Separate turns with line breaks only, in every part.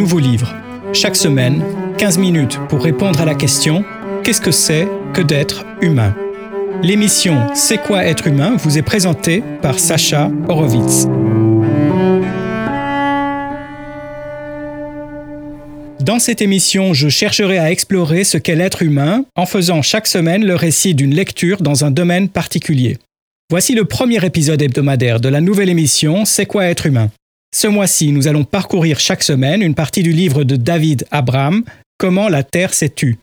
Nouveau livre. Chaque semaine, 15 minutes pour répondre à la question Qu'est-ce que c'est que d'être humain? L'émission C'est quoi être humain vous est présentée par Sacha Horowitz. Dans cette émission, je chercherai à explorer ce qu'est l'être humain en faisant chaque semaine le récit d'une lecture dans un domaine particulier. Voici le premier épisode hebdomadaire de la nouvelle émission C'est quoi être humain? Ce mois-ci, nous allons parcourir chaque semaine une partie du livre de David Abraham, Comment la Terre s'est tue.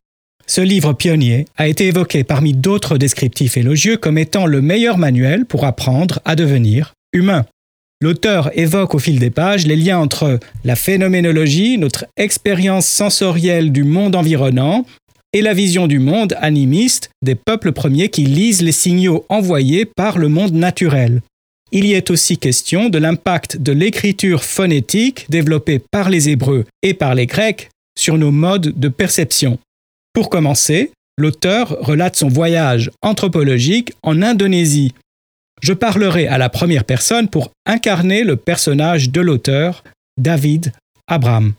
Ce livre pionnier a été évoqué parmi d'autres descriptifs élogieux comme étant le meilleur manuel pour apprendre à devenir humain. L'auteur évoque au fil des pages les liens entre la phénoménologie, notre expérience sensorielle du monde environnant, et la vision du monde animiste des peuples premiers qui lisent les signaux envoyés par le monde naturel. Il y est aussi question de l'impact de l'écriture phonétique développée par les Hébreux et par les Grecs sur nos modes de perception. Pour commencer, l'auteur relate son voyage anthropologique en Indonésie je parlerai à la première personne pour incarner le personnage de l'auteur, David Abraham.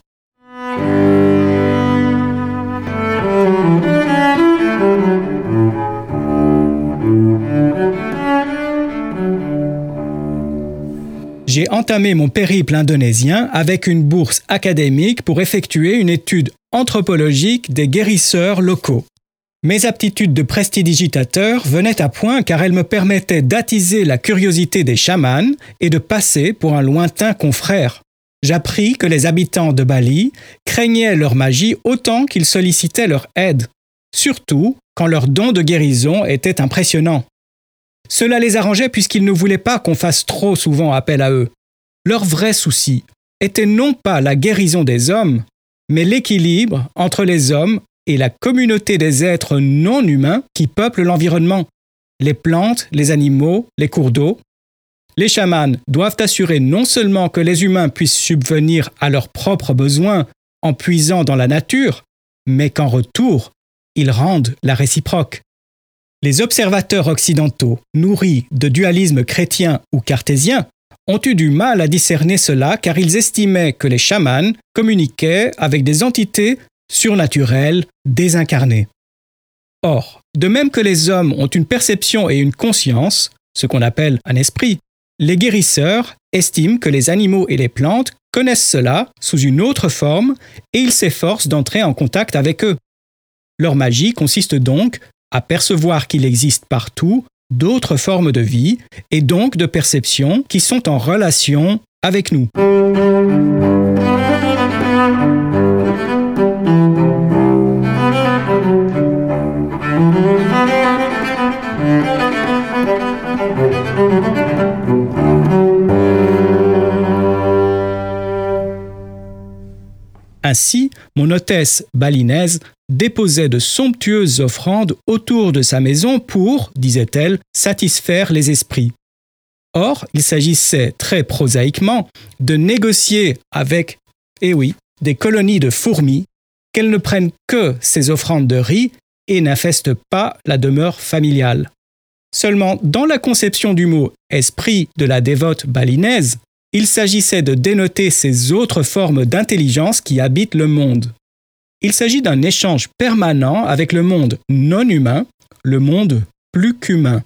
J'ai entamé mon périple indonésien avec une bourse académique pour effectuer une étude anthropologique des guérisseurs locaux. Mes aptitudes de prestidigitateur venaient à point car elles me permettaient d'attiser la curiosité des chamans et de passer pour un lointain confrère. J'appris que les habitants de Bali craignaient leur magie autant qu'ils sollicitaient leur aide, surtout quand leur don de guérison était impressionnant. Cela les arrangeait puisqu'ils ne voulaient pas qu'on fasse trop souvent appel à eux. Leur vrai souci était non pas la guérison des hommes, mais l'équilibre entre les hommes et la communauté des êtres non humains qui peuplent l'environnement, les plantes, les animaux, les cours d'eau. Les chamans doivent assurer non seulement que les humains puissent subvenir à leurs propres besoins en puisant dans la nature, mais qu'en retour, ils rendent la réciproque. Les observateurs occidentaux, nourris de dualisme chrétien ou cartésien, ont eu du mal à discerner cela car ils estimaient que les chamans communiquaient avec des entités surnaturel, désincarné. Or, de même que les hommes ont une perception et une conscience, ce qu'on appelle un esprit, les guérisseurs estiment que les animaux et les plantes connaissent cela sous une autre forme et ils s'efforcent d'entrer en contact avec eux. Leur magie consiste donc à percevoir qu'il existe partout d'autres formes de vie et donc de perception qui sont en relation avec nous. Ainsi, mon hôtesse balinaise déposait de somptueuses offrandes autour de sa maison pour, disait-elle, satisfaire les esprits. Or, il s'agissait très prosaïquement de négocier avec, eh oui, des colonies de fourmis, qu'elles ne prennent que ces offrandes de riz et n'infestent pas la demeure familiale. Seulement, dans la conception du mot esprit de la dévote balinaise, il s'agissait de dénoter ces autres formes d'intelligence qui habitent le monde. Il s'agit d'un échange permanent avec le monde non humain, le monde plus qu'humain.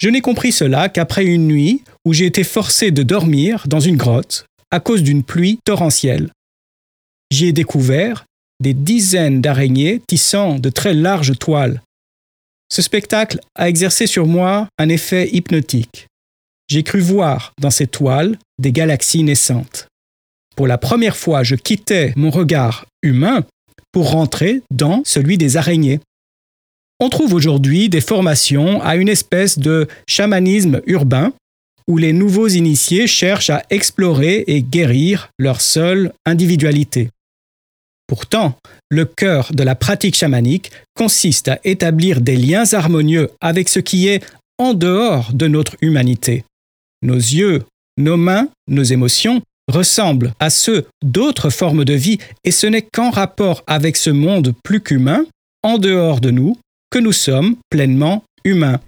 Je n'ai compris cela qu'après une nuit où j'ai été forcé de dormir dans une grotte à cause d'une pluie torrentielle. J'y ai découvert des dizaines d'araignées tissant de très larges toiles. Ce spectacle a exercé sur moi un effet hypnotique j'ai cru voir dans ces toiles des galaxies naissantes. Pour la première fois, je quittais mon regard humain pour rentrer dans celui des araignées. On trouve aujourd'hui des formations à une espèce de chamanisme urbain où les nouveaux initiés cherchent à explorer et guérir leur seule individualité. Pourtant, le cœur de la pratique chamanique consiste à établir des liens harmonieux avec ce qui est en dehors de notre humanité. Nos yeux, nos mains, nos émotions ressemblent à ceux d'autres formes de vie et ce n'est qu'en rapport avec ce monde plus qu'humain, en dehors de nous, que nous sommes pleinement humains.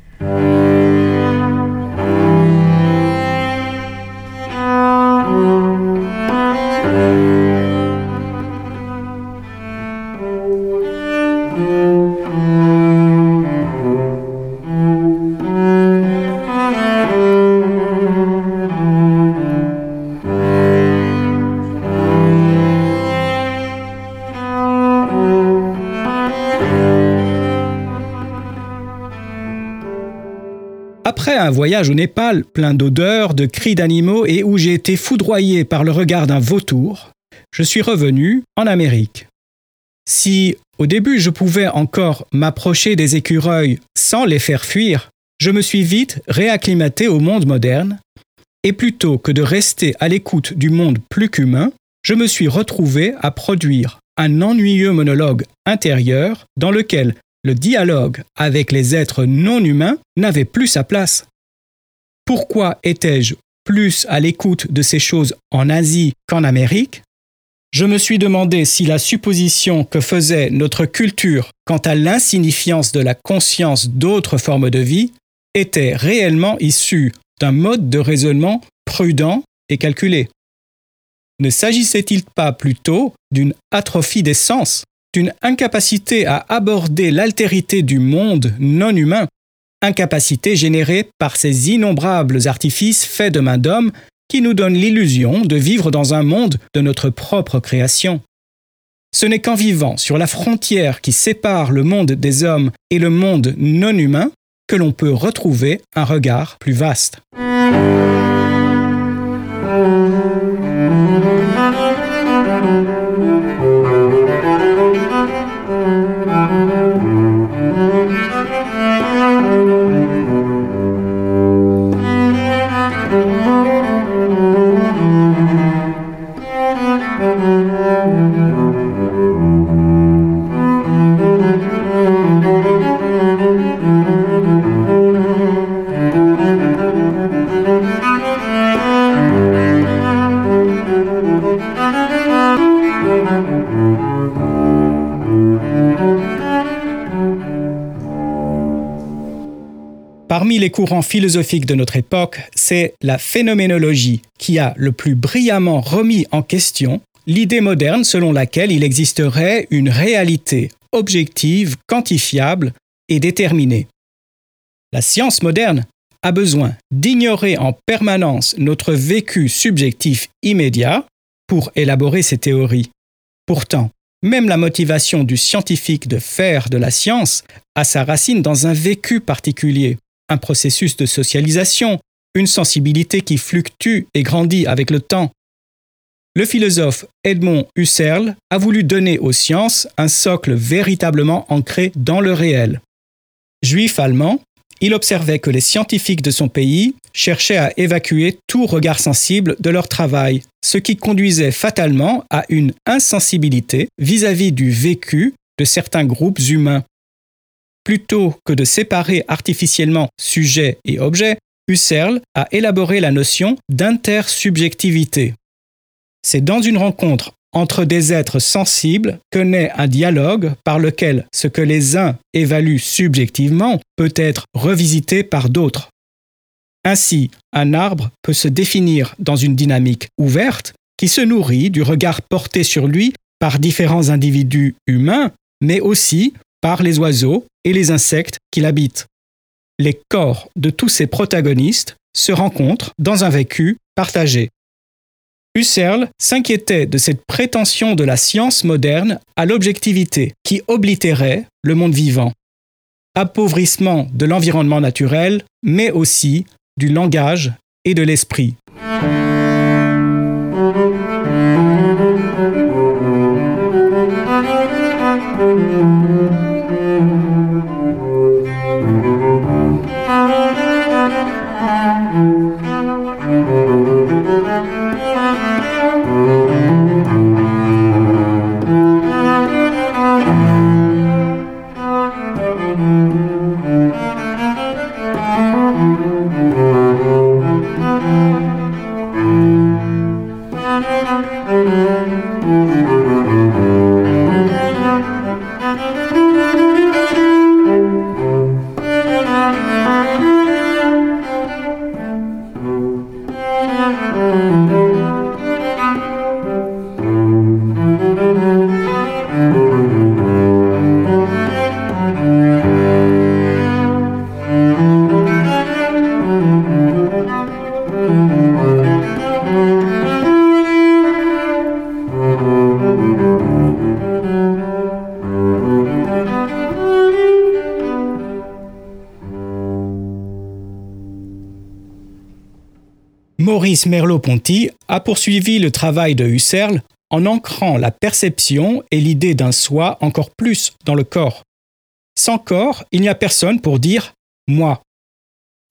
Après un voyage au Népal plein d'odeurs, de cris d'animaux et où j'ai été foudroyé par le regard d'un vautour, je suis revenu en Amérique. Si au début je pouvais encore m'approcher des écureuils sans les faire fuir, je me suis vite réacclimaté au monde moderne, et plutôt que de rester à l'écoute du monde plus qu'humain, je me suis retrouvé à produire un ennuyeux monologue intérieur dans lequel le dialogue avec les êtres non humains n'avait plus sa place. Pourquoi étais-je plus à l'écoute de ces choses en Asie qu'en Amérique? Je me suis demandé si la supposition que faisait notre culture quant à l'insignifiance de la conscience d'autres formes de vie était réellement issue d'un mode de raisonnement prudent et calculé. Ne s'agissait-il pas plutôt d'une atrophie des sens? D'une incapacité à aborder l'altérité du monde non humain, incapacité générée par ces innombrables artifices faits de main d'homme qui nous donnent l'illusion de vivre dans un monde de notre propre création. Ce n'est qu'en vivant sur la frontière qui sépare le monde des hommes et le monde non humain que l'on peut retrouver un regard plus vaste. Parmi les courants philosophiques de notre époque, c'est la phénoménologie qui a le plus brillamment remis en question l'idée moderne selon laquelle il existerait une réalité objective, quantifiable et déterminée. La science moderne a besoin d'ignorer en permanence notre vécu subjectif immédiat pour élaborer ses théories. Pourtant, même la motivation du scientifique de faire de la science a sa racine dans un vécu particulier, un processus de socialisation, une sensibilité qui fluctue et grandit avec le temps. Le philosophe Edmond Husserl a voulu donner aux sciences un socle véritablement ancré dans le réel. Juif allemand, il observait que les scientifiques de son pays cherchaient à évacuer tout regard sensible de leur travail, ce qui conduisait fatalement à une insensibilité vis-à-vis -vis du vécu de certains groupes humains. Plutôt que de séparer artificiellement sujet et objet, Husserl a élaboré la notion d'intersubjectivité. C'est dans une rencontre entre des êtres sensibles que naît un dialogue par lequel ce que les uns évaluent subjectivement peut être revisité par d'autres. Ainsi, un arbre peut se définir dans une dynamique ouverte qui se nourrit du regard porté sur lui par différents individus humains, mais aussi par les oiseaux et les insectes qui l'habitent. Les corps de tous ces protagonistes se rencontrent dans un vécu partagé. Husserl s'inquiétait de cette prétention de la science moderne à l'objectivité qui oblitérait le monde vivant. Appauvrissement de l'environnement naturel, mais aussi du langage et de l'esprit. Merleau-Ponty a poursuivi le travail de Husserl en ancrant la perception et l'idée d'un soi encore plus dans le corps. Sans corps, il n'y a personne pour dire moi.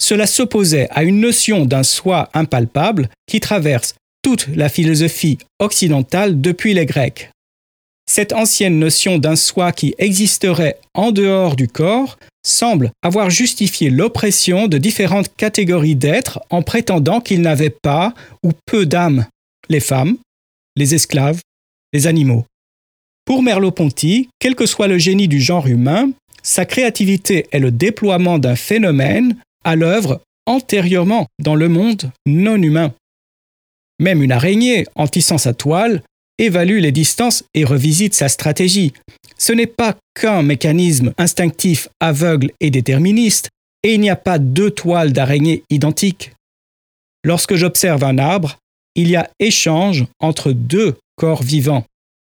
Cela s'opposait à une notion d'un soi impalpable qui traverse toute la philosophie occidentale depuis les Grecs. Cette ancienne notion d'un soi qui existerait en dehors du corps semble avoir justifié l'oppression de différentes catégories d'êtres en prétendant qu'ils n'avaient pas ou peu d'âme, les femmes, les esclaves, les animaux. Pour Merleau-Ponty, quel que soit le génie du genre humain, sa créativité est le déploiement d'un phénomène à l'œuvre antérieurement dans le monde non humain. Même une araignée, en tissant sa toile, évalue les distances et revisite sa stratégie. Ce n'est pas qu'un mécanisme instinctif aveugle et déterministe, et il n'y a pas deux toiles d'araignée identiques. Lorsque j'observe un arbre, il y a échange entre deux corps vivants.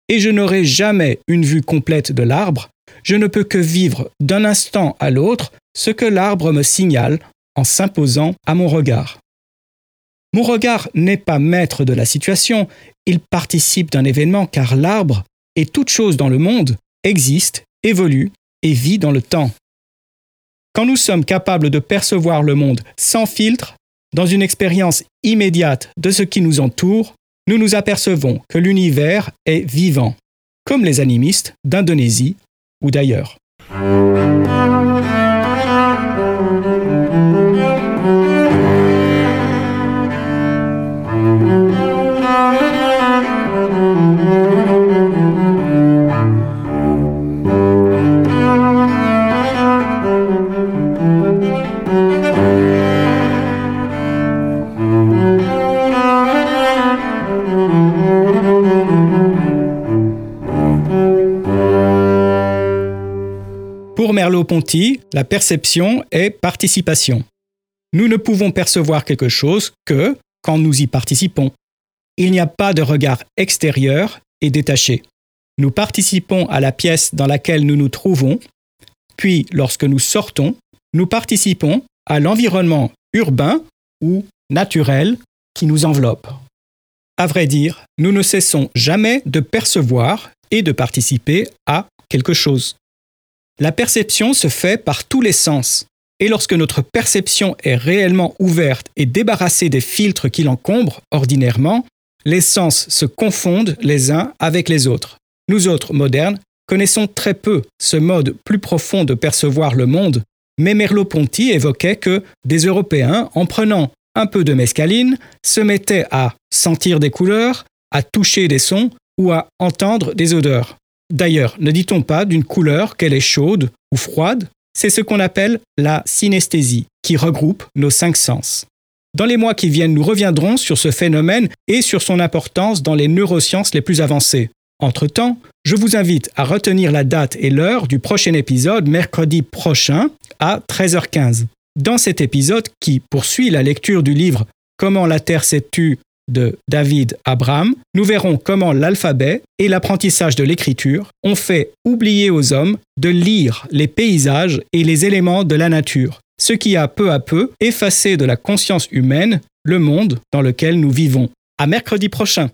Et je n'aurai jamais une vue complète de l'arbre, je ne peux que vivre d'un instant à l'autre ce que l'arbre me signale en s'imposant à mon regard. Mon regard n'est pas maître de la situation, il participe d'un événement car l'arbre et toute chose dans le monde existe, évolue et vit dans le temps. Quand nous sommes capables de percevoir le monde sans filtre, dans une expérience immédiate de ce qui nous entoure, nous nous apercevons que l'univers est vivant, comme les animistes d'Indonésie ou d'ailleurs. Merleau-Ponty, la perception est participation. Nous ne pouvons percevoir quelque chose que quand nous y participons. Il n'y a pas de regard extérieur et détaché. Nous participons à la pièce dans laquelle nous nous trouvons, puis lorsque nous sortons, nous participons à l'environnement urbain ou naturel qui nous enveloppe. À vrai dire, nous ne cessons jamais de percevoir et de participer à quelque chose. La perception se fait par tous les sens, et lorsque notre perception est réellement ouverte et débarrassée des filtres qui l'encombrent ordinairement, les sens se confondent les uns avec les autres. Nous autres modernes connaissons très peu ce mode plus profond de percevoir le monde, mais Merleau-Ponty évoquait que des Européens, en prenant un peu de mescaline, se mettaient à sentir des couleurs, à toucher des sons ou à entendre des odeurs. D'ailleurs, ne dit-on pas d'une couleur qu'elle est chaude ou froide? C'est ce qu'on appelle la synesthésie, qui regroupe nos cinq sens. Dans les mois qui viennent, nous reviendrons sur ce phénomène et sur son importance dans les neurosciences les plus avancées. Entre-temps, je vous invite à retenir la date et l'heure du prochain épisode mercredi prochain à 13h15. Dans cet épisode qui poursuit la lecture du livre Comment la Terre s'est tue de David Abraham, nous verrons comment l'alphabet et l'apprentissage de l'écriture ont fait oublier aux hommes de lire les paysages et les éléments de la nature, ce qui a peu à peu effacé de la conscience humaine le monde dans lequel nous vivons. À mercredi prochain.